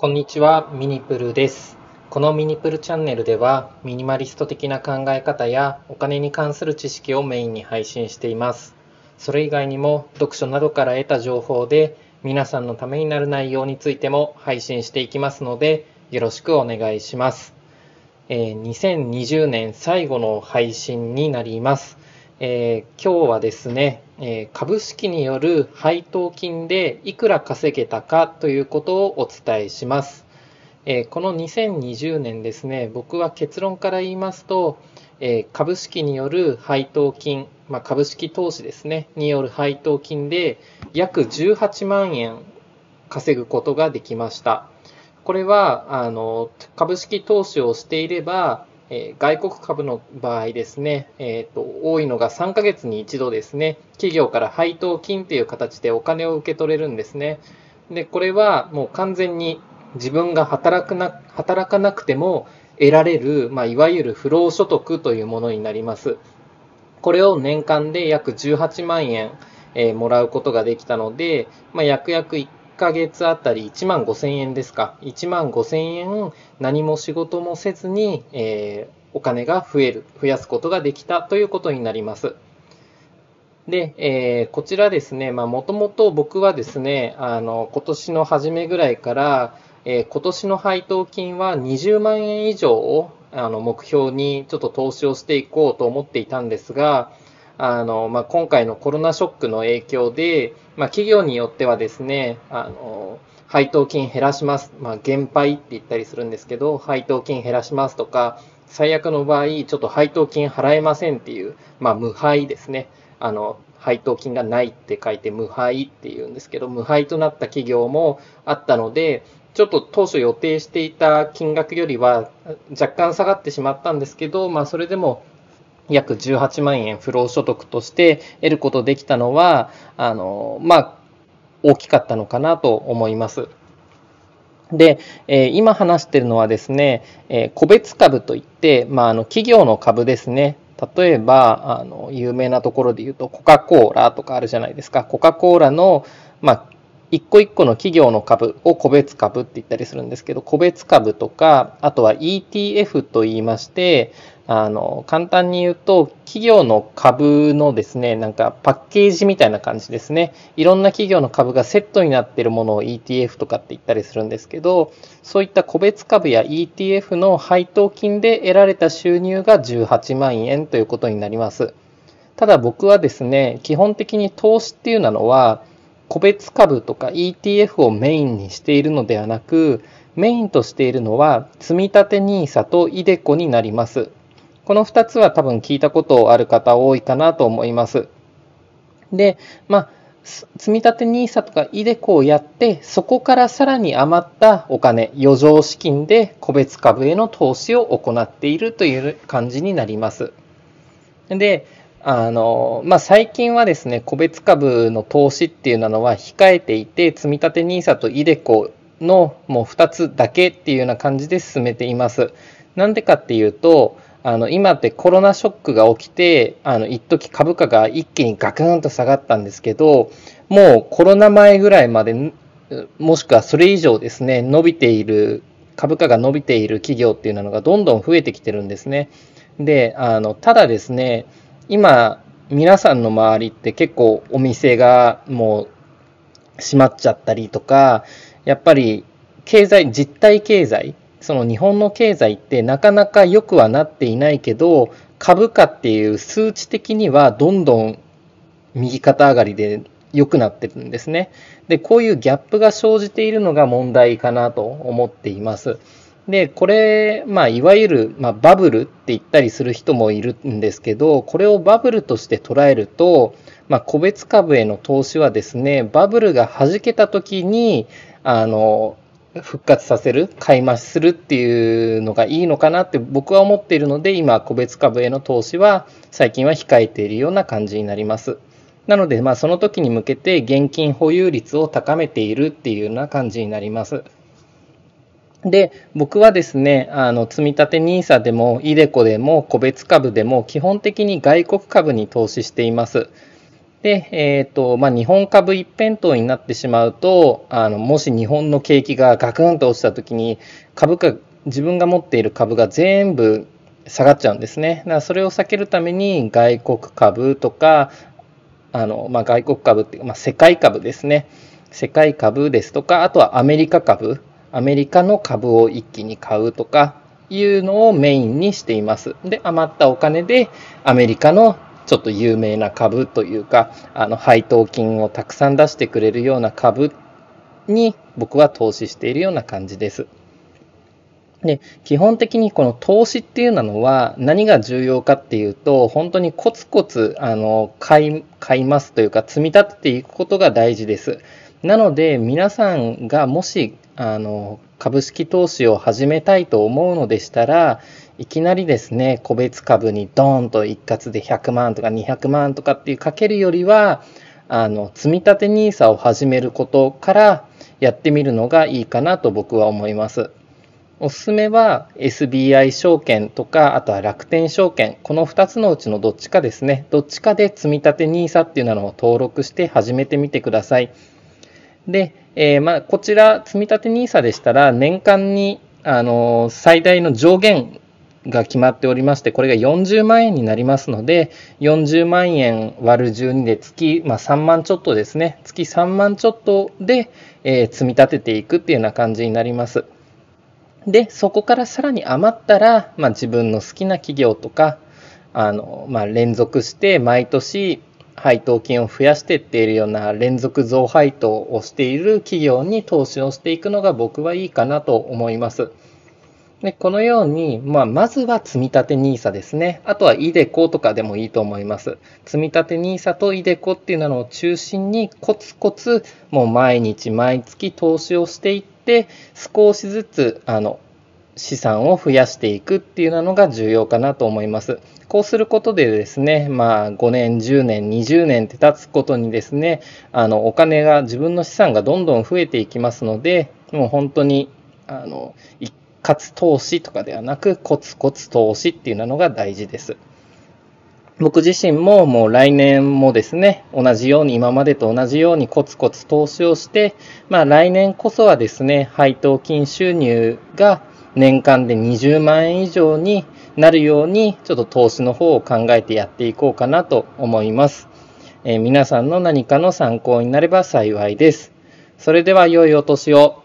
こんにちは、ミニプルです。このミニプルチャンネルでは、ミニマリスト的な考え方やお金に関する知識をメインに配信しています。それ以外にも、読書などから得た情報で、皆さんのためになる内容についても配信していきますので、よろしくお願いします。えー2020年最後の配信になります。えー今日はですね、えー株式による配当金でいくら稼げたかということをお伝えします。えーこの2020年ですね、僕は結論から言いますと、えー株式による配当金、まあ、株式投資ですね、による配当金で約18万円稼ぐことができました。これはあの株式投資をしていれば、え外国株の場合ですね、えーと、多いのが3ヶ月に一度ですね、企業から配当金という形でお金を受け取れるんですね。で、これはもう完全に自分が働くな働かなくても得られる、まあ、いわゆる不労所得というものになります。これを年間で約18万円、えーもらうことができたので、まあ、約約1 1ヶ月あたり1万5千円ですか。1万5千円何も仕事もせずに、えーお金が増える、増やすことができたということになります。で、えーこちらですね、まあ、もともと僕はですね、あの、今年の初めぐらいから、えー今年の配当金は20万円以上をあの目標にちょっと投資をしていこうと思っていたんですが、あの、まあ、今回のコロナショックの影響で、まあ、企業によってはですね、あの、配当金減らします。まあ、減配って言ったりするんですけど、配当金減らしますとか、最悪の場合、ちょっと配当金払えませんっていう、まあ、無配ですね。あの、配当金がないって書いて無配っていうんですけど、無配となった企業もあったので、ちょっと当初予定していた金額よりは若干下がってしまったんですけど、まあ、それでも約18万円不労所得として得ることできたのは、あの、まあ、大きかったのかなと思います。で、えー今話してるのはですね、えー個別株といって、まあ、あの企業の株ですね。例えば、あの、有名なところで言うと、コカ・コーラとかあるじゃないですか。コカ・コーラの、まあ、一個一個の企業の株を個別株って言ったりするんですけど、個別株とか、あとは ETF と言いまして、あの、簡単に言うと、企業の株のですね、なんかパッケージみたいな感じですね。いろんな企業の株がセットになっているものを ETF とかって言ったりするんですけど、そういった個別株や ETF の配当金で得られた収入が18万円ということになります。ただ僕はですね、基本的に投資っていうのは、個別株とか ETF をメインにしているのではなく、メインとしているのは、積立 NISA と iDeCo になります。この2つは多分聞いたことある方多いかなと思います。で、まあ、積立 NISA とか iDeCo をやって、そこからさらに余ったお金、余剰資金で個別株への投資を行っているという感じになります。で、あの、まあ、最近はですね、個別株の投資っていうのは控えていて、積立 NISA と iDeCo のもう2つだけっていうような感じで進めています。なんでかっていうと、あの、今ってコロナショックが起きて、あの、一時株価が一気にガクンと下がったんですけど、もうコロナ前ぐらいまで、もしくはそれ以上ですね、伸びている、株価が伸びている企業っていうのがどんどん増えてきてるんですね。で、あの、ただですね、今、皆さんの周りって結構お店がもう閉まっちゃったりとか、やっぱり経済、実体経済、その日本の経済ってなかなか良くはなっていないけど、株価っていう数値的にはどんどん右肩上がりで良くなってるんですね。で、こういうギャップが生じているのが問題かなと思っています。で、これ、まあ、いわゆる、まあ、バブルって言ったりする人もいるんですけど、これをバブルとして捉えると、まあ、個別株への投資はですね、バブルが弾けた時に、あの、復活させる、買い増しするっていうのがいいのかなって僕は思っているので、今、個別株への投資は最近は控えているような感じになります。なので、まあ、その時に向けて現金保有率を高めているっていうような感じになります。で、僕はですね、あの、積立 NISA でも、iDeCo でも、個別株でも、基本的に外国株に投資しています。で、えっ、ー、と、まあ、日本株一辺倒になってしまうと、あの、もし日本の景気がガクンと落ちた時に、株価、自分が持っている株が全部下がっちゃうんですね。だからそれを避けるために外国株とか、あの、まあ、外国株っていうか、まあ、世界株ですね。世界株ですとか、あとはアメリカ株、アメリカの株を一気に買うとかいうのをメインにしています。で、余ったお金でアメリカのちょっと有名な株というか、あの配当金をたくさん出してくれるような株に僕は投資しているような感じです。で基本的にこの投資っていうのは何が重要かっていうと本当にコツコツあの買い買いますというか積み立てていくことが大事です。なので皆さんがもしあの株式投資を始めたいと思うのでしたらいきなりですね、個別株にドーンと一括で100万とか200万とかっていうかけるよりは、あの、積み立て NISA を始めることからやってみるのがいいかなと僕は思います。おすすめは SBI 証券とか、あとは楽天証券、この2つのうちのどっちかですね、どっちかで積み立て NISA っていうのを登録して始めてみてください。で、えー、まあ、こちら、積立て NISA でしたら、年間にあの最大の上限が決まっておりまして、これが40万円になりますので、40万円割る12で月、まあ、3万ちょっとですね、月3万ちょっとで、えー、積み立てていくっていうような感じになります。で、そこからさらに余ったら、まあ、自分の好きな企業とか、あのまあ、連続して毎年配当金を増やしていっているような連続増配当をしている企業に投資をしていくのが僕はいいかなと思います。でこのように、まあ、まずは積立 NISA ですね。あとは iDeCo とかでもいいと思います。積立 NISA と iDeCo っていうのを中心にコツコツもう毎日毎月投資をしていって少しずつあの資産を増やしていくっていうのが重要かなと思います。こうすることでですね、まあ5年、10年、20年って経つことにですね、あのお金が、自分の資産がどんどん増えていきますので、もう本当に、あの、一括投資とかではなく、コツコツ投資っていうのが大事です。僕自身ももう来年もですね、同じように今までと同じようにコツコツ投資をして、まあ来年こそはですね、配当金収入が年間で20万円以上になるように、ちょっと投資の方を考えてやっていこうかなと思います。えー、皆さんの何かの参考になれば幸いです。それでは良いお年を。